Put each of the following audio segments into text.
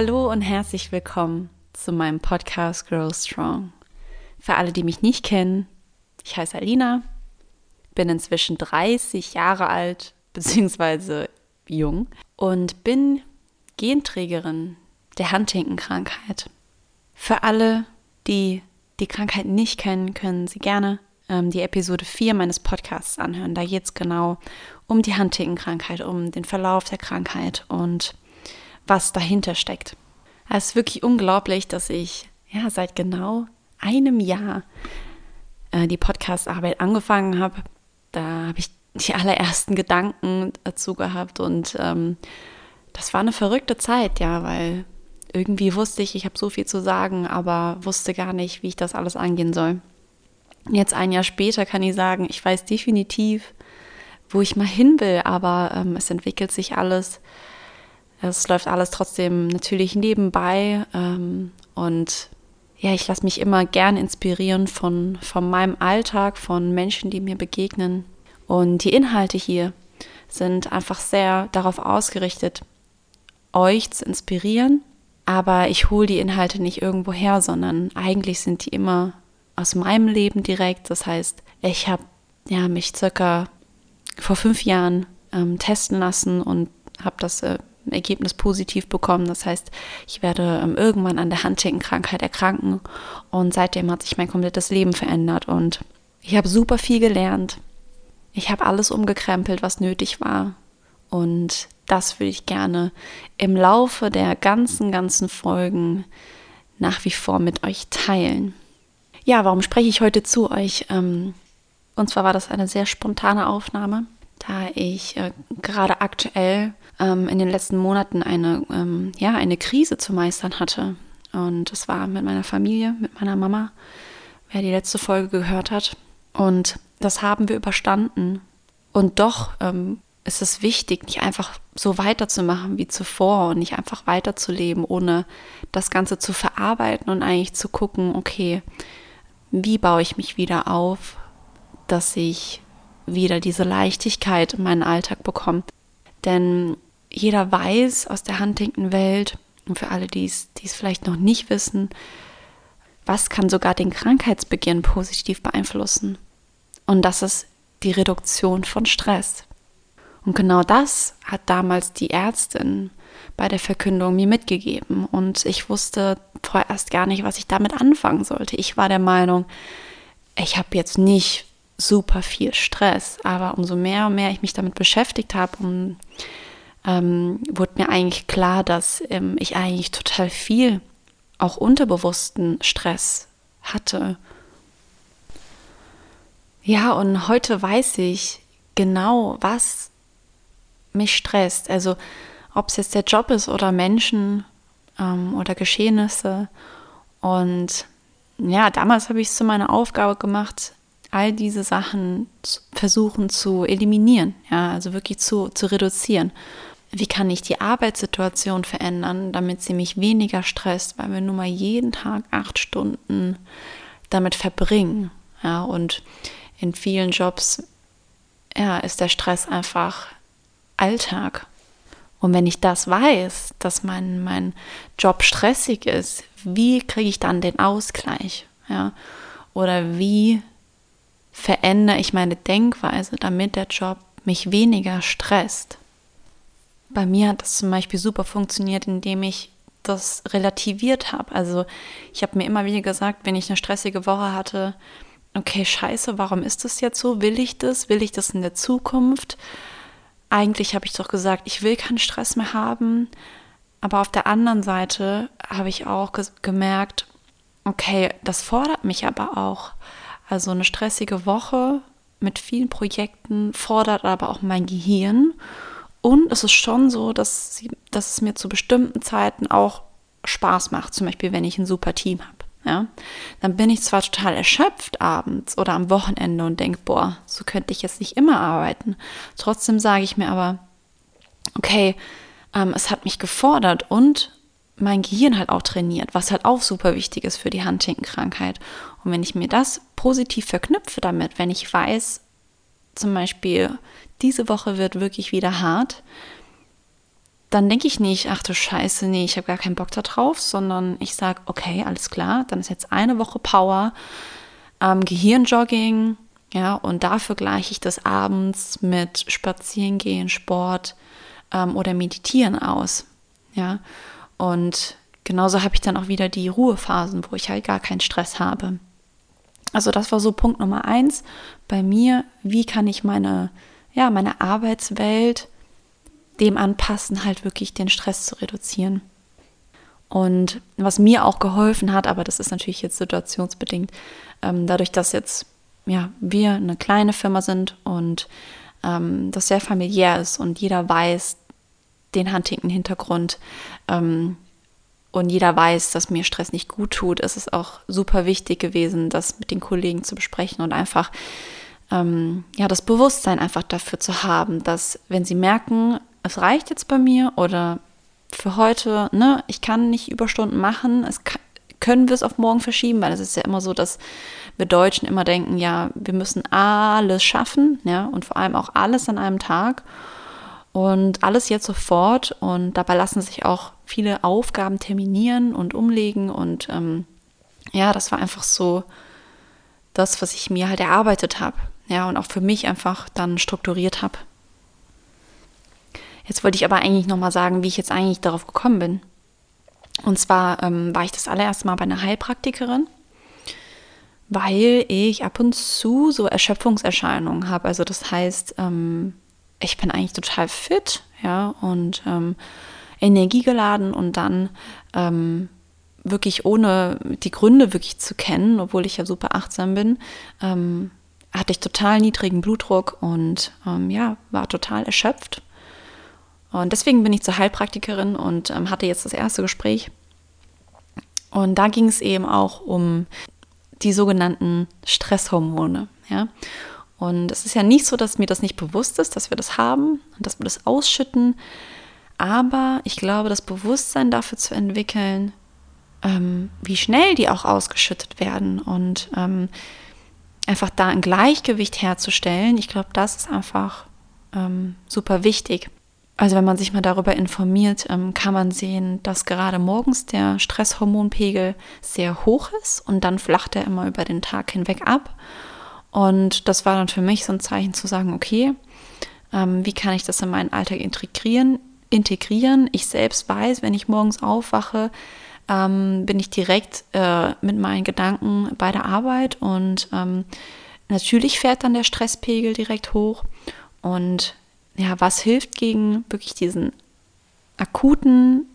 Hallo und herzlich willkommen zu meinem Podcast Grow Strong. Für alle, die mich nicht kennen, ich heiße Alina, bin inzwischen 30 Jahre alt, beziehungsweise jung und bin Genträgerin der Huntington-Krankheit. Für alle, die die Krankheit nicht kennen, können Sie gerne ähm, die Episode 4 meines Podcasts anhören. Da geht es genau um die Huntington-Krankheit, um den Verlauf der Krankheit und was dahinter steckt. Es ist wirklich unglaublich, dass ich ja seit genau einem Jahr äh, die Podcast-Arbeit angefangen habe. Da habe ich die allerersten Gedanken dazu gehabt und ähm, das war eine verrückte Zeit, ja, weil irgendwie wusste ich, ich habe so viel zu sagen, aber wusste gar nicht, wie ich das alles angehen soll. Jetzt ein Jahr später kann ich sagen, ich weiß definitiv, wo ich mal hin will, aber ähm, es entwickelt sich alles. Es läuft alles trotzdem natürlich nebenbei ähm, und ja, ich lasse mich immer gern inspirieren von, von meinem Alltag, von Menschen, die mir begegnen. Und die Inhalte hier sind einfach sehr darauf ausgerichtet, euch zu inspirieren. Aber ich hole die Inhalte nicht irgendwo her, sondern eigentlich sind die immer aus meinem Leben direkt. Das heißt, ich habe ja, mich circa vor fünf Jahren ähm, testen lassen und habe das äh, Ergebnis positiv bekommen. Das heißt, ich werde ähm, irgendwann an der Huntington-Krankheit erkranken und seitdem hat sich mein komplettes Leben verändert und ich habe super viel gelernt. Ich habe alles umgekrempelt, was nötig war und das würde ich gerne im Laufe der ganzen, ganzen Folgen nach wie vor mit euch teilen. Ja, warum spreche ich heute zu euch? Ähm, und zwar war das eine sehr spontane Aufnahme, da ich äh, gerade aktuell ähm, in den letzten Monaten eine, ähm, ja, eine Krise zu meistern hatte. Und das war mit meiner Familie, mit meiner Mama, wer die letzte Folge gehört hat. Und das haben wir überstanden. Und doch ähm, ist es wichtig, nicht einfach so weiterzumachen wie zuvor und nicht einfach weiterzuleben, ohne das Ganze zu verarbeiten und eigentlich zu gucken, okay, wie baue ich mich wieder auf, dass ich wieder diese Leichtigkeit in meinen Alltag bekomme. Denn jeder weiß aus der Huntington-Welt, und für alle, die es, vielleicht noch nicht wissen, was kann sogar den Krankheitsbeginn positiv beeinflussen. Und das ist die Reduktion von Stress. Und genau das hat damals die Ärztin bei der Verkündung mir mitgegeben. Und ich wusste vorerst gar nicht, was ich damit anfangen sollte. Ich war der Meinung, ich habe jetzt nicht super viel Stress, aber umso mehr und mehr ich mich damit beschäftigt habe, um ähm, wurde mir eigentlich klar, dass ähm, ich eigentlich total viel auch unterbewussten Stress hatte. Ja, und heute weiß ich genau, was mich stresst. Also ob es jetzt der Job ist oder Menschen ähm, oder Geschehnisse. Und ja, damals habe ich es zu meiner Aufgabe gemacht, all diese Sachen zu versuchen zu eliminieren, ja, also wirklich zu, zu reduzieren wie kann ich die Arbeitssituation verändern, damit sie mich weniger stresst, weil wir nun mal jeden Tag acht Stunden damit verbringen. Ja, und in vielen Jobs ja, ist der Stress einfach Alltag. Und wenn ich das weiß, dass mein, mein Job stressig ist, wie kriege ich dann den Ausgleich? Ja? Oder wie verändere ich meine Denkweise, damit der Job mich weniger stresst? Bei mir hat das zum Beispiel super funktioniert, indem ich das relativiert habe. Also ich habe mir immer wieder gesagt, wenn ich eine stressige Woche hatte, okay, scheiße, warum ist das jetzt so? Will ich das? Will ich das in der Zukunft? Eigentlich habe ich doch gesagt, ich will keinen Stress mehr haben. Aber auf der anderen Seite habe ich auch ge gemerkt, okay, das fordert mich aber auch. Also eine stressige Woche mit vielen Projekten fordert aber auch mein Gehirn. Und es ist schon so, dass, sie, dass es mir zu bestimmten Zeiten auch Spaß macht, zum Beispiel wenn ich ein super Team habe. Ja, dann bin ich zwar total erschöpft abends oder am Wochenende und denke, boah, so könnte ich jetzt nicht immer arbeiten. Trotzdem sage ich mir aber, okay, ähm, es hat mich gefordert und mein Gehirn halt auch trainiert, was halt auch super wichtig ist für die Huntington-Krankheit. Und wenn ich mir das positiv verknüpfe damit, wenn ich weiß, zum Beispiel, diese Woche wird wirklich wieder hart, dann denke ich nicht, ach du Scheiße, nee, ich habe gar keinen Bock da drauf, sondern ich sage, okay, alles klar, dann ist jetzt eine Woche Power, ähm, Gehirnjogging, ja, und dafür gleiche ich das abends mit Spazierengehen, Sport ähm, oder Meditieren aus, ja. Und genauso habe ich dann auch wieder die Ruhephasen, wo ich halt gar keinen Stress habe. Also das war so Punkt Nummer eins bei mir. Wie kann ich meine, ja, meine Arbeitswelt dem anpassen, halt wirklich den Stress zu reduzieren. Und was mir auch geholfen hat, aber das ist natürlich jetzt situationsbedingt, ähm, dadurch, dass jetzt ja, wir eine kleine Firma sind und ähm, das sehr familiär ist und jeder weiß den Huntington-Hintergrund ähm, und jeder weiß, dass mir Stress nicht gut tut, ist es auch super wichtig gewesen, das mit den Kollegen zu besprechen und einfach ähm, ja, das Bewusstsein einfach dafür zu haben, dass wenn sie merken, es reicht jetzt bei mir oder für heute, ne, ich kann nicht Überstunden machen, es kann, können wir es auf morgen verschieben, weil es ist ja immer so, dass wir Deutschen immer denken, ja, wir müssen alles schaffen, ja, und vor allem auch alles an einem Tag und alles jetzt sofort und dabei lassen sich auch viele Aufgaben terminieren und umlegen und ähm, ja, das war einfach so das, was ich mir halt erarbeitet habe, ja, und auch für mich einfach dann strukturiert habe. Jetzt wollte ich aber eigentlich nochmal sagen, wie ich jetzt eigentlich darauf gekommen bin. Und zwar ähm, war ich das allererste Mal bei einer Heilpraktikerin, weil ich ab und zu so Erschöpfungserscheinungen habe. Also das heißt, ähm, ich bin eigentlich total fit, ja, und ähm, energiegeladen und dann ähm, wirklich ohne die Gründe wirklich zu kennen, obwohl ich ja super achtsam bin, ähm, hatte ich total niedrigen Blutdruck und ähm, ja, war total erschöpft und deswegen bin ich zur Heilpraktikerin und ähm, hatte jetzt das erste Gespräch. Und da ging es eben auch um die sogenannten Stresshormone. Ja? Und es ist ja nicht so, dass mir das nicht bewusst ist, dass wir das haben und dass wir das ausschütten. Aber ich glaube, das Bewusstsein dafür zu entwickeln, ähm, wie schnell die auch ausgeschüttet werden und ähm, einfach da ein Gleichgewicht herzustellen, ich glaube, das ist einfach ähm, super wichtig. Also wenn man sich mal darüber informiert, ähm, kann man sehen, dass gerade morgens der Stresshormonpegel sehr hoch ist und dann flacht er immer über den Tag hinweg ab. Und das war dann für mich so ein Zeichen zu sagen, okay, ähm, wie kann ich das in meinen Alltag integrieren? integrieren? Ich selbst weiß, wenn ich morgens aufwache, ähm, bin ich direkt äh, mit meinen Gedanken bei der Arbeit und natürlich fährt dann der Stresspegel direkt hoch und ja, was hilft gegen wirklich diesen akuten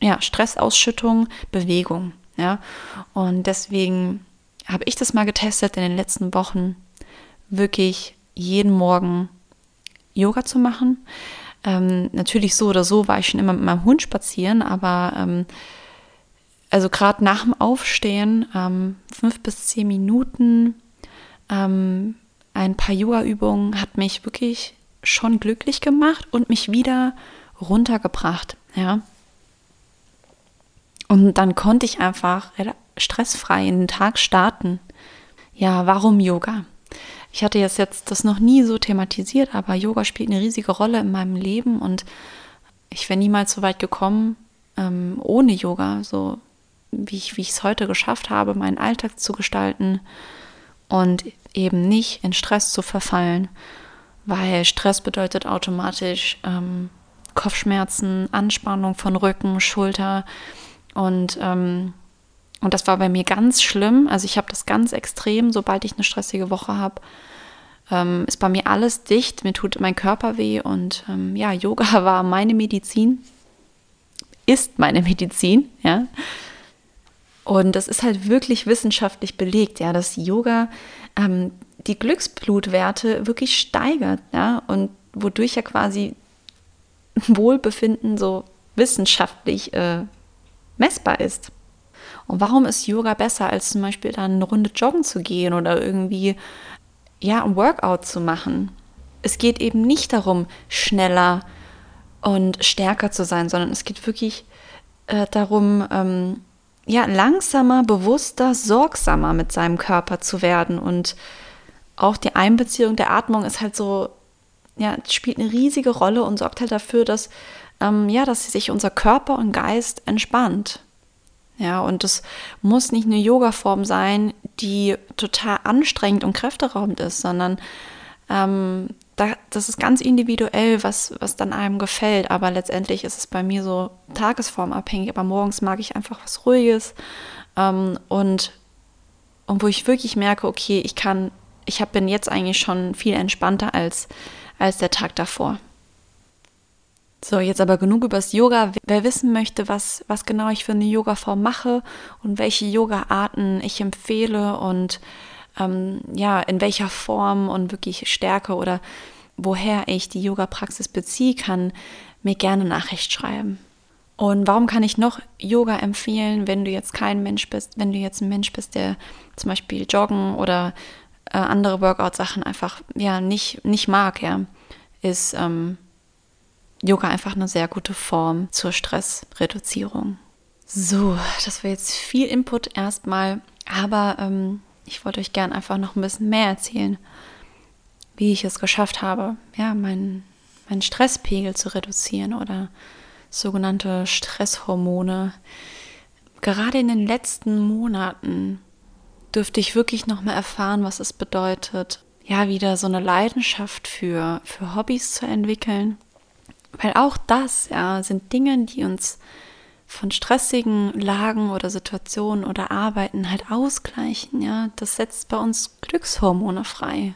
ja, Stressausschüttung, Bewegung. Ja? Und deswegen habe ich das mal getestet in den letzten Wochen, wirklich jeden Morgen Yoga zu machen. Ähm, natürlich so oder so war ich schon immer mit meinem Hund spazieren, aber ähm, also gerade nach dem Aufstehen ähm, fünf bis zehn Minuten ähm, ein paar Yoga-Übungen hat mich wirklich schon glücklich gemacht und mich wieder runtergebracht, ja. Und dann konnte ich einfach stressfrei in den Tag starten. Ja, warum Yoga? Ich hatte jetzt, jetzt das noch nie so thematisiert, aber Yoga spielt eine riesige Rolle in meinem Leben und ich wäre niemals so weit gekommen ähm, ohne Yoga, so wie ich es heute geschafft habe, meinen Alltag zu gestalten und eben nicht in Stress zu verfallen weil Stress bedeutet automatisch ähm, Kopfschmerzen, Anspannung von Rücken, Schulter und ähm, und das war bei mir ganz schlimm. Also ich habe das ganz extrem, sobald ich eine stressige Woche habe, ähm, ist bei mir alles dicht, mir tut mein Körper weh und ähm, ja, Yoga war meine Medizin, ist meine Medizin, ja. Und das ist halt wirklich wissenschaftlich belegt, ja, dass Yoga ähm, die Glücksblutwerte wirklich steigert, ja, und wodurch ja quasi Wohlbefinden so wissenschaftlich äh, messbar ist. Und warum ist Yoga besser, als zum Beispiel dann eine Runde joggen zu gehen oder irgendwie ja, ein Workout zu machen? Es geht eben nicht darum, schneller und stärker zu sein, sondern es geht wirklich äh, darum, ähm, ja, langsamer, bewusster, sorgsamer mit seinem Körper zu werden und auch die Einbeziehung der Atmung ist halt so, ja, spielt eine riesige Rolle und sorgt halt dafür, dass ähm, ja, dass sich unser Körper und Geist entspannt. Ja, und es muss nicht eine Yoga-Form sein, die total anstrengend und kräfteraubend ist, sondern ähm, da, das ist ganz individuell, was, was dann einem gefällt. Aber letztendlich ist es bei mir so tagesformabhängig. Aber morgens mag ich einfach was Ruhiges ähm, und, und wo ich wirklich merke, okay, ich kann, ich hab, bin jetzt eigentlich schon viel entspannter als, als der Tag davor. So, jetzt aber genug übers Yoga. Wer wissen möchte, was, was genau ich für eine Yoga-Form mache und welche Yoga-Arten ich empfehle und ähm, ja, in welcher Form und wirklich Stärke oder woher ich die Yoga-Praxis beziehe, kann mir gerne Nachricht schreiben. Und warum kann ich noch Yoga empfehlen, wenn du jetzt kein Mensch bist, wenn du jetzt ein Mensch bist, der zum Beispiel Joggen oder äh, andere Workout-Sachen einfach ja nicht, nicht mag, ja, ist ähm, Yoga einfach eine sehr gute Form zur Stressreduzierung. So, das war jetzt viel Input erstmal, aber ähm, ich wollte euch gern einfach noch ein bisschen mehr erzählen, wie ich es geschafft habe, ja, meinen, meinen Stresspegel zu reduzieren oder sogenannte Stresshormone. Gerade in den letzten Monaten dürfte ich wirklich noch mal erfahren, was es bedeutet, ja, wieder so eine Leidenschaft für, für Hobbys zu entwickeln. Weil auch das, ja, sind Dinge, die uns von stressigen Lagen oder Situationen oder Arbeiten halt ausgleichen, ja. Das setzt bei uns Glückshormone frei.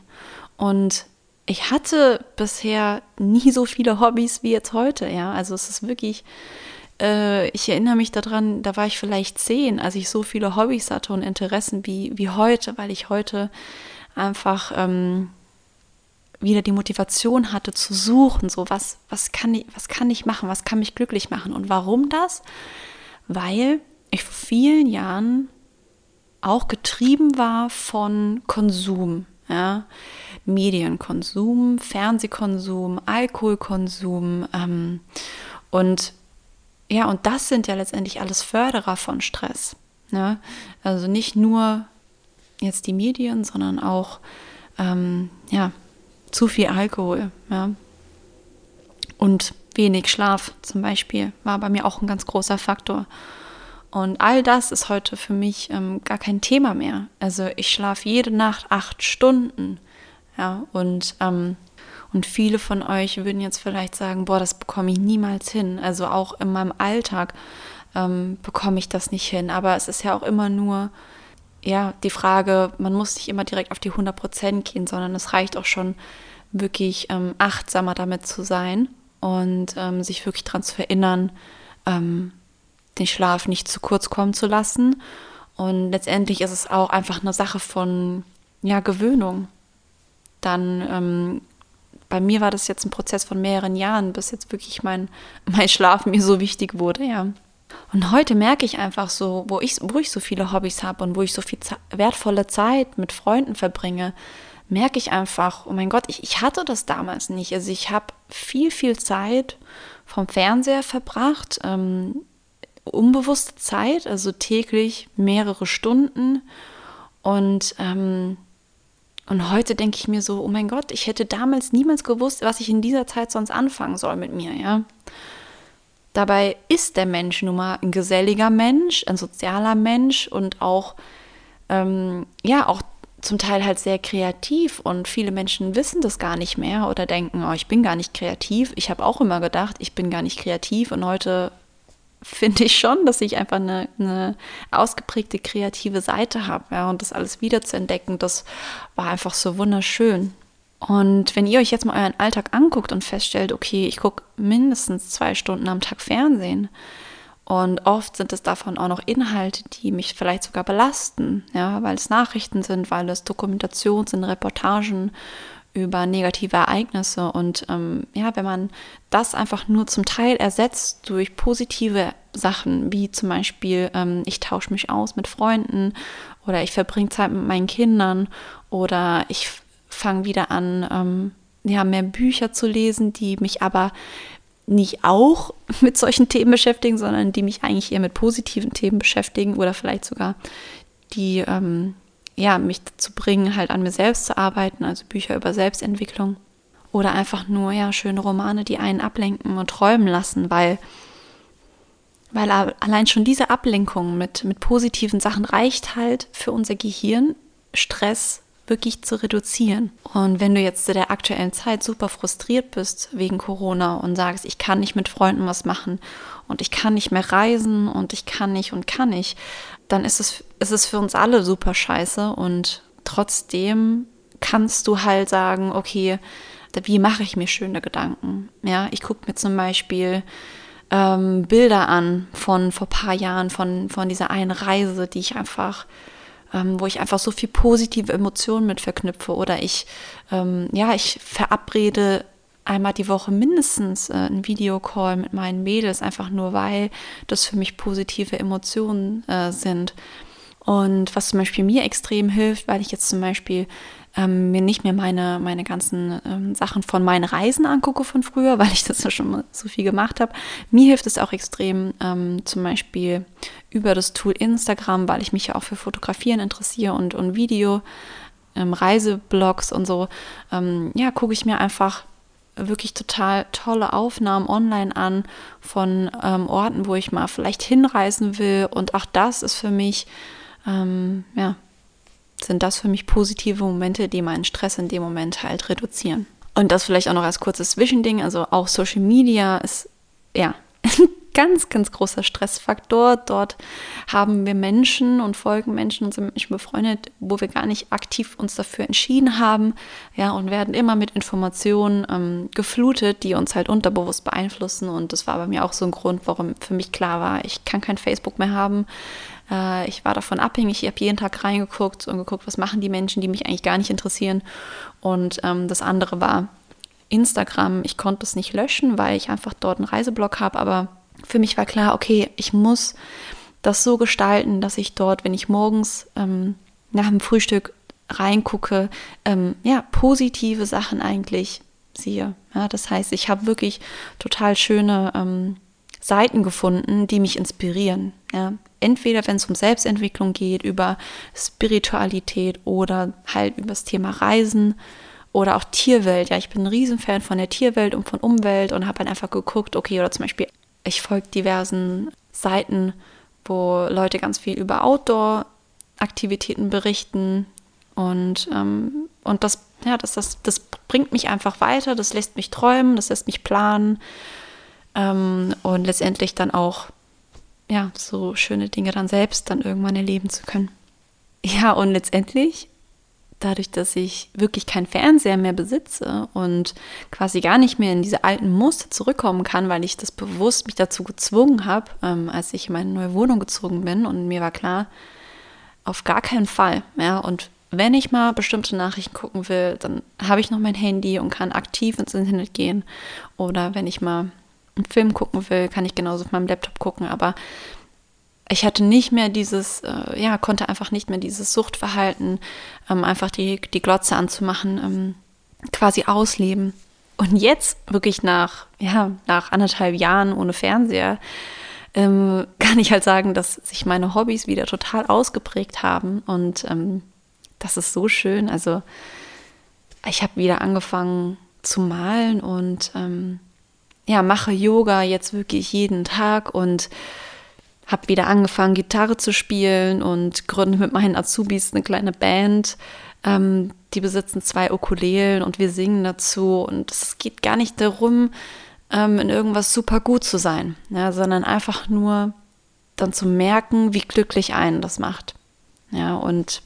Und ich hatte bisher nie so viele Hobbys wie jetzt heute, ja. Also es ist wirklich, äh, ich erinnere mich daran, da war ich vielleicht zehn, als ich so viele Hobbys hatte und Interessen wie, wie heute, weil ich heute einfach ähm, wieder die Motivation hatte zu suchen, so was, was kann ich, was kann ich machen, was kann mich glücklich machen und warum das? Weil ich vor vielen Jahren auch getrieben war von Konsum, ja, Medienkonsum, Fernsehkonsum, Alkoholkonsum ähm, und ja, und das sind ja letztendlich alles Förderer von Stress. Ne? Also nicht nur jetzt die Medien, sondern auch ähm, ja, zu viel Alkohol, ja. Und wenig Schlaf zum Beispiel war bei mir auch ein ganz großer Faktor. Und all das ist heute für mich ähm, gar kein Thema mehr. Also ich schlafe jede Nacht acht Stunden. Ja, und, ähm, und viele von euch würden jetzt vielleicht sagen, boah, das bekomme ich niemals hin. Also auch in meinem Alltag ähm, bekomme ich das nicht hin. Aber es ist ja auch immer nur ja, die Frage, man muss nicht immer direkt auf die 100 Prozent gehen, sondern es reicht auch schon wirklich ähm, achtsamer damit zu sein und ähm, sich wirklich daran zu erinnern, ähm, den Schlaf nicht zu kurz kommen zu lassen. Und letztendlich ist es auch einfach eine Sache von ja, Gewöhnung. Dann ähm, bei mir war das jetzt ein Prozess von mehreren Jahren, bis jetzt wirklich mein, mein Schlaf mir so wichtig wurde, ja. Und heute merke ich einfach so, wo ich, wo ich so viele Hobbys habe und wo ich so viel wertvolle Zeit mit Freunden verbringe, merke ich einfach, oh mein Gott, ich, ich hatte das damals nicht. Also ich habe viel, viel Zeit vom Fernseher verbracht, ähm, unbewusste Zeit, also täglich mehrere Stunden. Und, ähm, und heute denke ich mir so, oh mein Gott, ich hätte damals niemals gewusst, was ich in dieser Zeit sonst anfangen soll mit mir, ja. Dabei ist der Mensch nun mal ein geselliger Mensch, ein sozialer Mensch und auch, ähm, ja, auch zum Teil halt sehr kreativ und viele Menschen wissen das gar nicht mehr oder denken, oh, ich bin gar nicht kreativ. Ich habe auch immer gedacht, ich bin gar nicht kreativ und heute finde ich schon, dass ich einfach eine, eine ausgeprägte kreative Seite habe. Ja, und das alles wieder zu entdecken, das war einfach so wunderschön. Und wenn ihr euch jetzt mal euren Alltag anguckt und feststellt, okay, ich gucke mindestens zwei Stunden am Tag Fernsehen, und oft sind es davon auch noch Inhalte, die mich vielleicht sogar belasten, ja, weil es Nachrichten sind, weil es Dokumentationen sind, Reportagen über negative Ereignisse. Und ähm, ja, wenn man das einfach nur zum Teil ersetzt durch positive Sachen, wie zum Beispiel, ähm, ich tausche mich aus mit Freunden oder ich verbringe Zeit mit meinen Kindern oder ich fange wieder an, ähm, ja, mehr Bücher zu lesen, die mich aber nicht auch mit solchen Themen beschäftigen, sondern die mich eigentlich eher mit positiven Themen beschäftigen oder vielleicht sogar die ähm, ja, mich dazu bringen, halt an mir selbst zu arbeiten, also Bücher über Selbstentwicklung. oder einfach nur ja schöne Romane, die einen ablenken und träumen lassen, weil weil allein schon diese Ablenkung mit, mit positiven Sachen reicht halt für unser Gehirn, Stress wirklich zu reduzieren. Und wenn du jetzt zu der aktuellen Zeit super frustriert bist wegen Corona und sagst, ich kann nicht mit Freunden was machen und ich kann nicht mehr reisen und ich kann nicht und kann nicht, dann ist es, ist es für uns alle super scheiße und trotzdem kannst du halt sagen, okay, wie mache ich mir schöne Gedanken? Ja, ich gucke mir zum Beispiel ähm, Bilder an von vor paar Jahren, von, von dieser einen Reise, die ich einfach, ähm, wo ich einfach so viel positive Emotionen mit verknüpfe. Oder ich, ähm, ja, ich verabrede einmal die Woche mindestens äh, einen Videocall mit meinen Mädels, einfach nur weil das für mich positive Emotionen äh, sind. Und was zum Beispiel mir extrem hilft, weil ich jetzt zum Beispiel ähm, mir nicht mehr meine, meine ganzen ähm, Sachen von meinen Reisen angucke von früher, weil ich das ja schon mal so viel gemacht habe. Mir hilft es auch extrem, ähm, zum Beispiel über das Tool Instagram, weil ich mich ja auch für Fotografieren interessiere und, und Video, ähm, Reiseblogs und so. Ähm, ja, gucke ich mir einfach wirklich total tolle Aufnahmen online an von ähm, Orten, wo ich mal vielleicht hinreisen will. Und auch das ist für mich, ähm, ja, sind das für mich positive Momente, die meinen Stress in dem Moment halt reduzieren. Und das vielleicht auch noch als kurzes Zwischending. Also auch Social Media ist ja ein ganz, ganz großer Stressfaktor. Dort haben wir Menschen und folgen Menschen und sind Menschen befreundet, wo wir gar nicht aktiv uns dafür entschieden haben. Ja, und werden immer mit Informationen ähm, geflutet, die uns halt unterbewusst beeinflussen. Und das war bei mir auch so ein Grund, warum für mich klar war, ich kann kein Facebook mehr haben äh, ich war davon abhängig. Ich habe jeden Tag reingeguckt und geguckt, was machen die Menschen, die mich eigentlich gar nicht interessieren. Und ähm, das andere war Instagram. Ich konnte es nicht löschen, weil ich einfach dort einen Reiseblog habe. Aber für mich war klar, okay, ich muss das so gestalten, dass ich dort, wenn ich morgens ähm, nach dem Frühstück reingucke, ähm, ja, positive Sachen eigentlich sehe. Ja, das heißt, ich habe wirklich total schöne ähm, Seiten gefunden, die mich inspirieren. Ja. Entweder wenn es um Selbstentwicklung geht, über Spiritualität oder halt über das Thema Reisen oder auch Tierwelt. Ja, ich bin ein Riesenfan von der Tierwelt und von Umwelt und habe halt einfach geguckt, okay, oder zum Beispiel, ich folge diversen Seiten, wo Leute ganz viel über Outdoor-Aktivitäten berichten und, ähm, und das, ja, das, das, das bringt mich einfach weiter, das lässt mich träumen, das lässt mich planen ähm, und letztendlich dann auch ja so schöne Dinge dann selbst dann irgendwann erleben zu können. Ja, und letztendlich dadurch, dass ich wirklich keinen Fernseher mehr besitze und quasi gar nicht mehr in diese alten Muster zurückkommen kann, weil ich das bewusst mich dazu gezwungen habe, ähm, als ich in meine neue Wohnung gezogen bin und mir war klar, auf gar keinen Fall. Ja, und wenn ich mal bestimmte Nachrichten gucken will, dann habe ich noch mein Handy und kann aktiv ins Internet gehen. Oder wenn ich mal einen Film gucken will, kann ich genauso auf meinem Laptop gucken, aber ich hatte nicht mehr dieses, äh, ja, konnte einfach nicht mehr dieses Suchtverhalten, ähm, einfach die, die Glotze anzumachen, ähm, quasi ausleben. Und jetzt wirklich nach, ja, nach anderthalb Jahren ohne Fernseher, ähm, kann ich halt sagen, dass sich meine Hobbys wieder total ausgeprägt haben. Und ähm, das ist so schön. Also ich habe wieder angefangen zu malen und ähm, ja, mache Yoga jetzt wirklich jeden Tag und habe wieder angefangen, Gitarre zu spielen und gründe mit meinen Azubis eine kleine Band. Ähm, die besitzen zwei Ukulelen und wir singen dazu. Und es geht gar nicht darum, ähm, in irgendwas super gut zu sein, ja, sondern einfach nur dann zu merken, wie glücklich einen das macht. Ja, und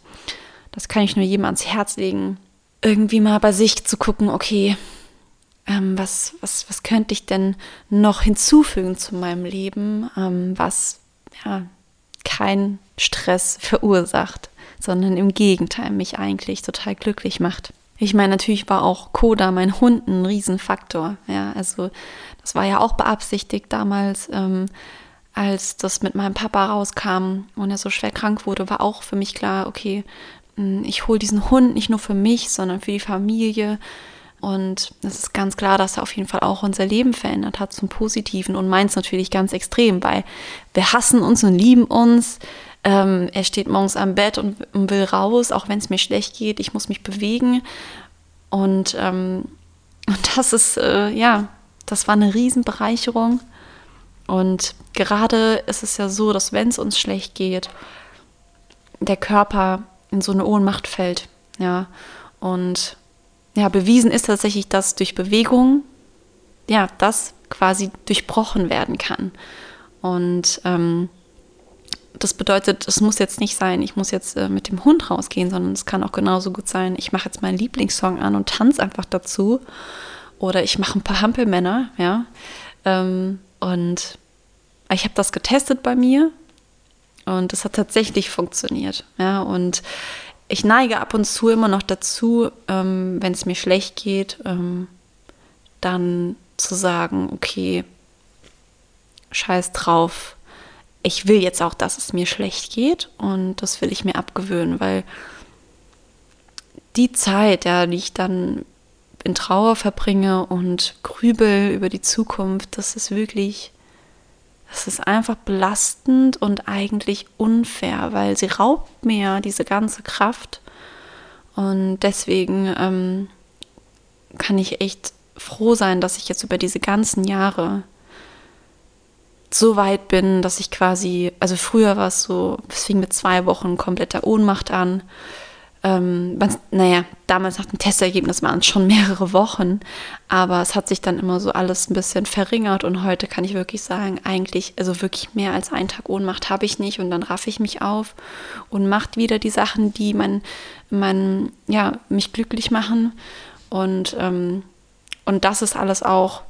das kann ich nur jedem ans Herz legen, irgendwie mal bei sich zu gucken, okay, ähm, was, was, was könnte ich denn noch hinzufügen zu meinem Leben, ähm, was ja, keinen Stress verursacht, sondern im Gegenteil mich eigentlich total glücklich macht. Ich meine, natürlich war auch Koda, mein Hund, ein Riesenfaktor. Ja, also das war ja auch beabsichtigt damals, ähm, als das mit meinem Papa rauskam und er so schwer krank wurde, war auch für mich klar, okay, hm, ich hole diesen Hund nicht nur für mich, sondern für die Familie. Und es ist ganz klar, dass er auf jeden Fall auch unser Leben verändert hat zum Positiven und meins natürlich ganz extrem, weil wir hassen uns und lieben uns. Ähm, er steht morgens am Bett und, will raus, auch wenn es mir schlecht geht. Ich muss mich bewegen. Und ähm, Und das ist, äh, ja, das war eine Riesenbereicherung. Und gerade ist es ja so, dass wenn es uns schlecht geht, der Körper in so eine Ohnmacht fällt. Ja, und ja, bewiesen ist tatsächlich, dass durch Bewegung, ja, das quasi durchbrochen werden kann. Und ähm, das bedeutet, es muss jetzt nicht sein, ich muss jetzt äh, mit dem Hund rausgehen, sondern es kann auch genauso gut sein, ich mache jetzt meinen Lieblingssong an und tanze einfach dazu. Oder ich mache ein paar Hampelmänner, ja. Ähm, und ich habe das getestet bei mir und es hat tatsächlich funktioniert, ja. Und ich neige ab und zu immer noch dazu, ähm, wenn es mir schlecht geht, ähm, dann zu sagen, okay, scheiß drauf, ich will jetzt auch, dass es mir schlecht geht und das will ich mir abgewöhnen, weil die Zeit, ja, die ich dann in Trauer verbringe und grübel über die Zukunft, das ist wirklich, das ist einfach belastend und eigentlich unfair, weil sie raubt mir diese ganze Kraft und deswegen ähm, kann ich echt froh sein, dass ich jetzt über diese ganzen Jahre so weit bin, dass ich quasi, also früher war es so, es fing mit zwei Wochen kompletter Ohnmacht an. Ähm, naja, damals nach dem Testergebnis waren es schon mehrere Wochen, aber es hat sich dann immer so alles ein bisschen verringert und heute kann ich wirklich sagen, eigentlich, also wirklich mehr als einen Tag Ohnmacht habe ich nicht und dann raff ich mich auf und macht wieder die Sachen, die mein, mein, ja, mich glücklich machen und, ähm, und das ist alles auch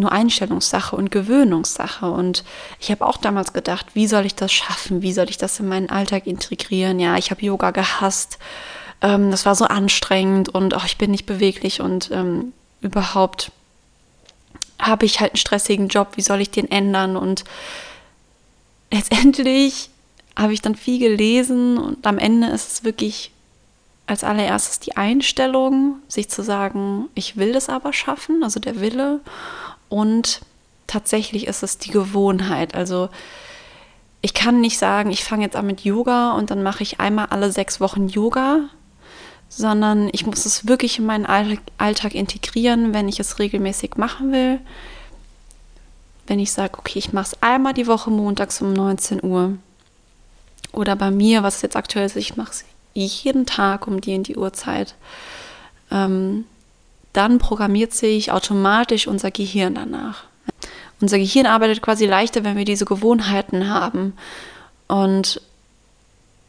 nur Einstellungssache und Gewöhnungssache. Und ich habe auch damals gedacht, wie soll ich das schaffen? Wie soll ich das in meinen Alltag integrieren? Ja, ich habe Yoga gehasst. Ähm, das war so anstrengend und oh, ich bin nicht beweglich und ähm, überhaupt habe ich halt einen stressigen Job. Wie soll ich den ändern? Und letztendlich habe ich dann viel gelesen und am Ende ist es wirklich als allererstes die Einstellung, sich zu sagen, ich will das aber schaffen, also der Wille und tatsächlich ist es die Gewohnheit. Also ich kann nicht sagen, ich fange jetzt an mit Yoga und dann mache ich einmal alle sechs Wochen Yoga, sondern ich muss es wirklich in meinen Alltag integrieren, wenn ich es regelmäßig machen will. Wenn ich sage, okay, ich mache es einmal die Woche montags um 19 Uhr. Oder bei mir, was jetzt aktuell ist, ich mache es jeden Tag um die in die Uhrzeit. Ähm, dann programmiert sich automatisch unser Gehirn danach. Unser Gehirn arbeitet quasi leichter, wenn wir diese Gewohnheiten haben. Und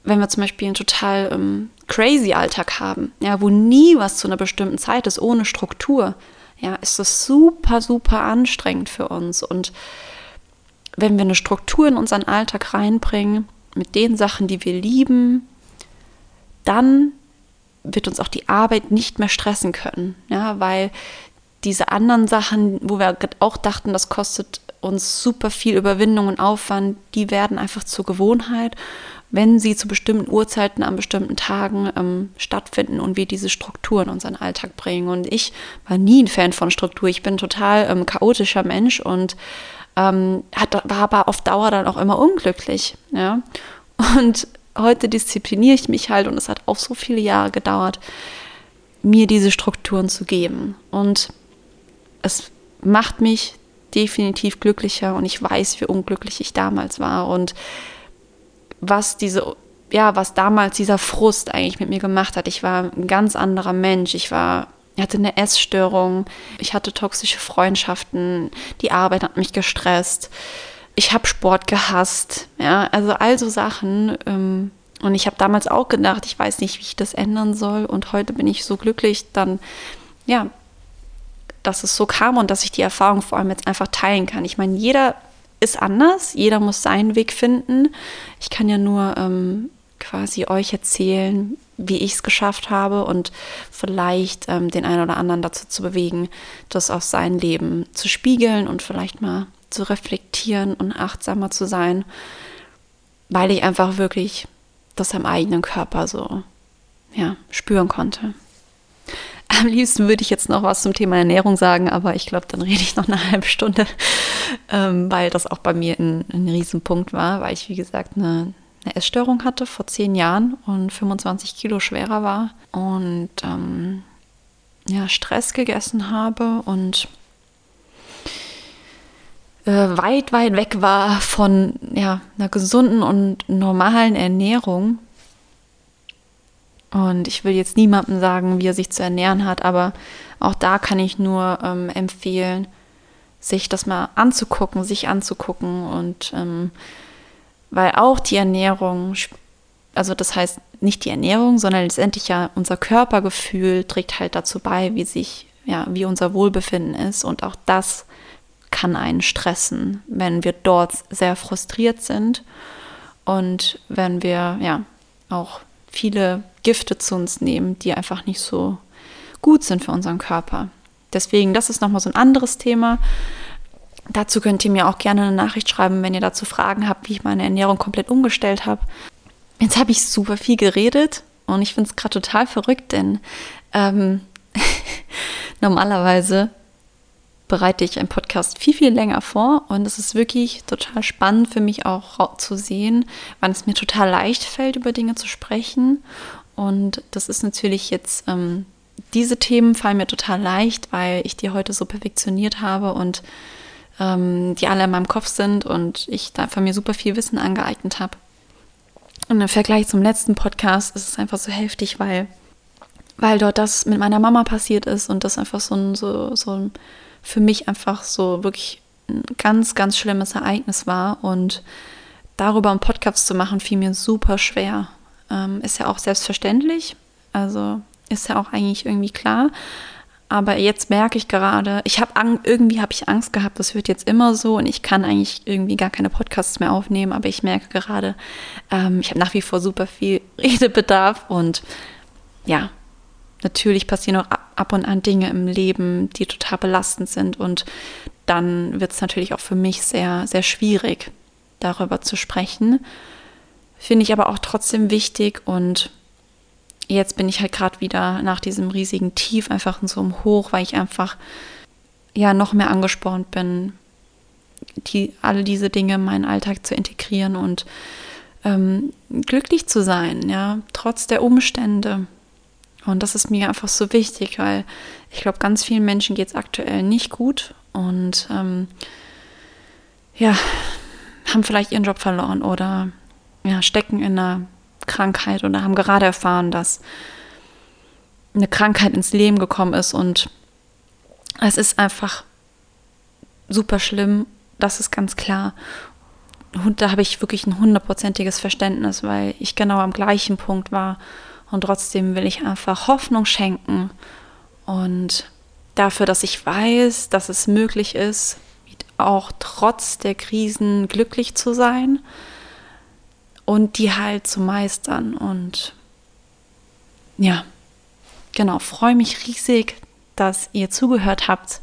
wenn wir zum Beispiel einen total ähm, crazy Alltag haben, ja, wo nie was zu einer bestimmten Zeit ist, ohne Struktur, ja, ist das super, super anstrengend für uns. Und wenn wir eine Struktur in unseren Alltag reinbringen, mit den Sachen, die wir lieben, dann wird uns auch die Arbeit nicht mehr stressen können, ja, weil diese anderen Sachen, wo wir auch dachten, das kostet uns super viel Überwindung und Aufwand, die werden einfach zur Gewohnheit, wenn sie zu bestimmten Uhrzeiten an bestimmten Tagen ähm, stattfinden und wir diese Struktur in unseren Alltag bringen. Und ich war nie ein Fan von Struktur. Ich bin total ähm, chaotischer Mensch und ähm, hat, war aber auf Dauer dann auch immer unglücklich. Ja? Und heute diszipliniere ich mich halt und es hat auch so viele Jahre gedauert, mir diese Strukturen zu geben. Und es macht mich definitiv glücklicher und ich weiß, wie unglücklich ich damals war und was diese, ja, was damals dieser Frust eigentlich mit mir gemacht hat. Ich war ein ganz anderer Mensch. Ich war, hatte eine Essstörung, ich hatte toxische Freundschaften, die Arbeit hat mich gestresst ich habe Sport gehasst, ja, also all so Sachen. Ähm, und ich habe damals auch gedacht, ich weiß nicht, wie ich das ändern soll. Und heute bin ich so glücklich, dann, ja, dass es so kam und dass ich die Erfahrung vor allem jetzt einfach teilen kann. Ich meine, jeder ist anders, jeder muss seinen Weg finden. Ich kann ja nur ähm, quasi euch erzählen, wie ich es geschafft habe und vielleicht ähm, den einen oder anderen dazu zu bewegen, das auf sein Leben zu spiegeln und vielleicht mal zu reflektieren und achtsamer zu sein, weil ich einfach wirklich das am eigenen Körper so ja, spüren konnte. Am liebsten würde ich jetzt noch was zum Thema Ernährung sagen, aber ich glaube, dann rede ich noch eine halbe Stunde, ähm, weil das auch bei mir ein, ein Riesenpunkt war, weil ich, wie gesagt, eine, eine Essstörung hatte vor zehn Jahren und 25 Kilo schwerer war. Und ähm, ja, Stress gegessen habe und äh, weit, weit weg war von ja, einer gesunden und normalen Ernährung. Und ich will jetzt niemandem sagen, wie er sich zu ernähren hat, aber auch da kann ich nur ähm, empfehlen, sich das mal anzugucken, sich anzugucken und ähm, weil auch die Ernährung, also das heißt nicht die Ernährung, sondern letztendlich ja unser Körpergefühl trägt halt dazu bei, wie sich, ja, wie unser Wohlbefinden ist und auch das kann einen stressen, wenn wir dort sehr frustriert sind und wenn wir ja auch viele Gifte zu uns nehmen, die einfach nicht so gut sind für unseren Körper. Deswegen, das ist nochmal so ein anderes Thema. Dazu könnt ihr mir auch gerne eine Nachricht schreiben, wenn ihr dazu Fragen habt, wie ich meine Ernährung komplett umgestellt habe. Jetzt habe ich super viel geredet und ich finde es gerade total verrückt, denn ähm, normalerweise bereite ich einen Podcast viel, viel länger vor und es ist wirklich total spannend für mich auch zu sehen, wann es mir total leicht fällt, über Dinge zu sprechen. Und das ist natürlich jetzt, ähm, diese Themen fallen mir total leicht, weil ich die heute so perfektioniert habe und ähm, die alle in meinem Kopf sind und ich da von mir super viel Wissen angeeignet habe. Und im Vergleich zum letzten Podcast ist es einfach so heftig, weil, weil dort das mit meiner Mama passiert ist und das einfach so ein, so, so ein für mich einfach so wirklich ein ganz, ganz schlimmes Ereignis war. Und darüber einen Podcast zu machen, fiel mir super schwer. Ähm, ist ja auch selbstverständlich. Also ist ja auch eigentlich irgendwie klar. Aber jetzt merke ich gerade, ich habe irgendwie habe ich Angst gehabt, das wird jetzt immer so und ich kann eigentlich irgendwie gar keine Podcasts mehr aufnehmen. Aber ich merke gerade, ähm, ich habe nach wie vor super viel Redebedarf und ja, natürlich passieren auch ab und an Dinge im Leben, die total belastend sind. Und dann wird es natürlich auch für mich sehr, sehr schwierig, darüber zu sprechen. Finde ich aber auch trotzdem wichtig. Und jetzt bin ich halt gerade wieder nach diesem riesigen Tief einfach in so einem Hoch, weil ich einfach ja noch mehr angespornt bin, die, alle diese Dinge in meinen Alltag zu integrieren und ähm, glücklich zu sein, ja, trotz der Umstände. Und das ist mir einfach so wichtig, weil ich glaube, ganz vielen Menschen geht es aktuell nicht gut und ähm, ja, haben vielleicht ihren Job verloren oder ja, stecken in einer Krankheit oder haben gerade erfahren, dass eine Krankheit ins Leben gekommen ist und es ist einfach super schlimm, das ist ganz klar. Und da habe ich wirklich ein hundertprozentiges Verständnis, weil ich genau am gleichen Punkt war und trotzdem will ich einfach Hoffnung schenken und dafür, dass ich weiß, dass es möglich ist, auch trotz der Krisen glücklich zu sein und die halt zu meistern. Und ja, genau, freue mich riesig, dass ihr zugehört habt.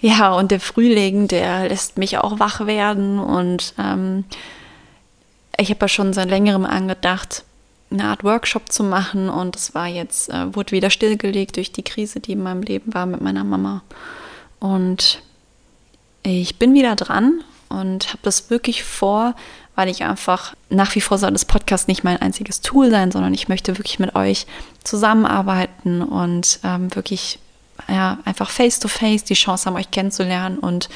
Ja, und der Frühling, der lässt mich auch wach werden und ähm, ich habe ja schon seit längerem angedacht, eine Art Workshop zu machen und es war jetzt, äh, wurde wieder stillgelegt durch die Krise, die in meinem Leben war mit meiner Mama. Und ich bin wieder dran und habe das wirklich vor, weil ich einfach nach wie vor soll das Podcast nicht mein einziges Tool sein, sondern ich möchte wirklich mit euch zusammenarbeiten und ähm, wirklich ja, einfach face to face die Chance haben, euch kennenzulernen und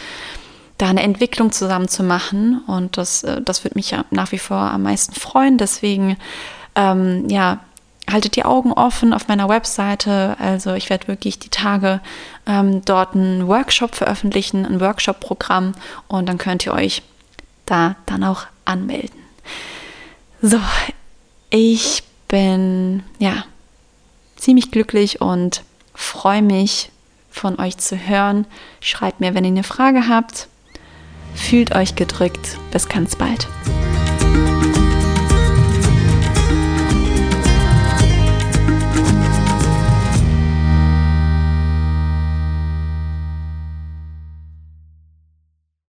da eine Entwicklung zusammen zu machen. Und das, äh, das würde mich ja nach wie vor am meisten freuen. Deswegen ähm, ja, haltet die Augen offen auf meiner Webseite. Also ich werde wirklich die Tage ähm, dort einen Workshop veröffentlichen, ein Workshop-Programm und dann könnt ihr euch da dann auch anmelden. So, ich bin ja ziemlich glücklich und freue mich von euch zu hören. Schreibt mir, wenn ihr eine Frage habt. Fühlt euch gedrückt. Bis ganz bald.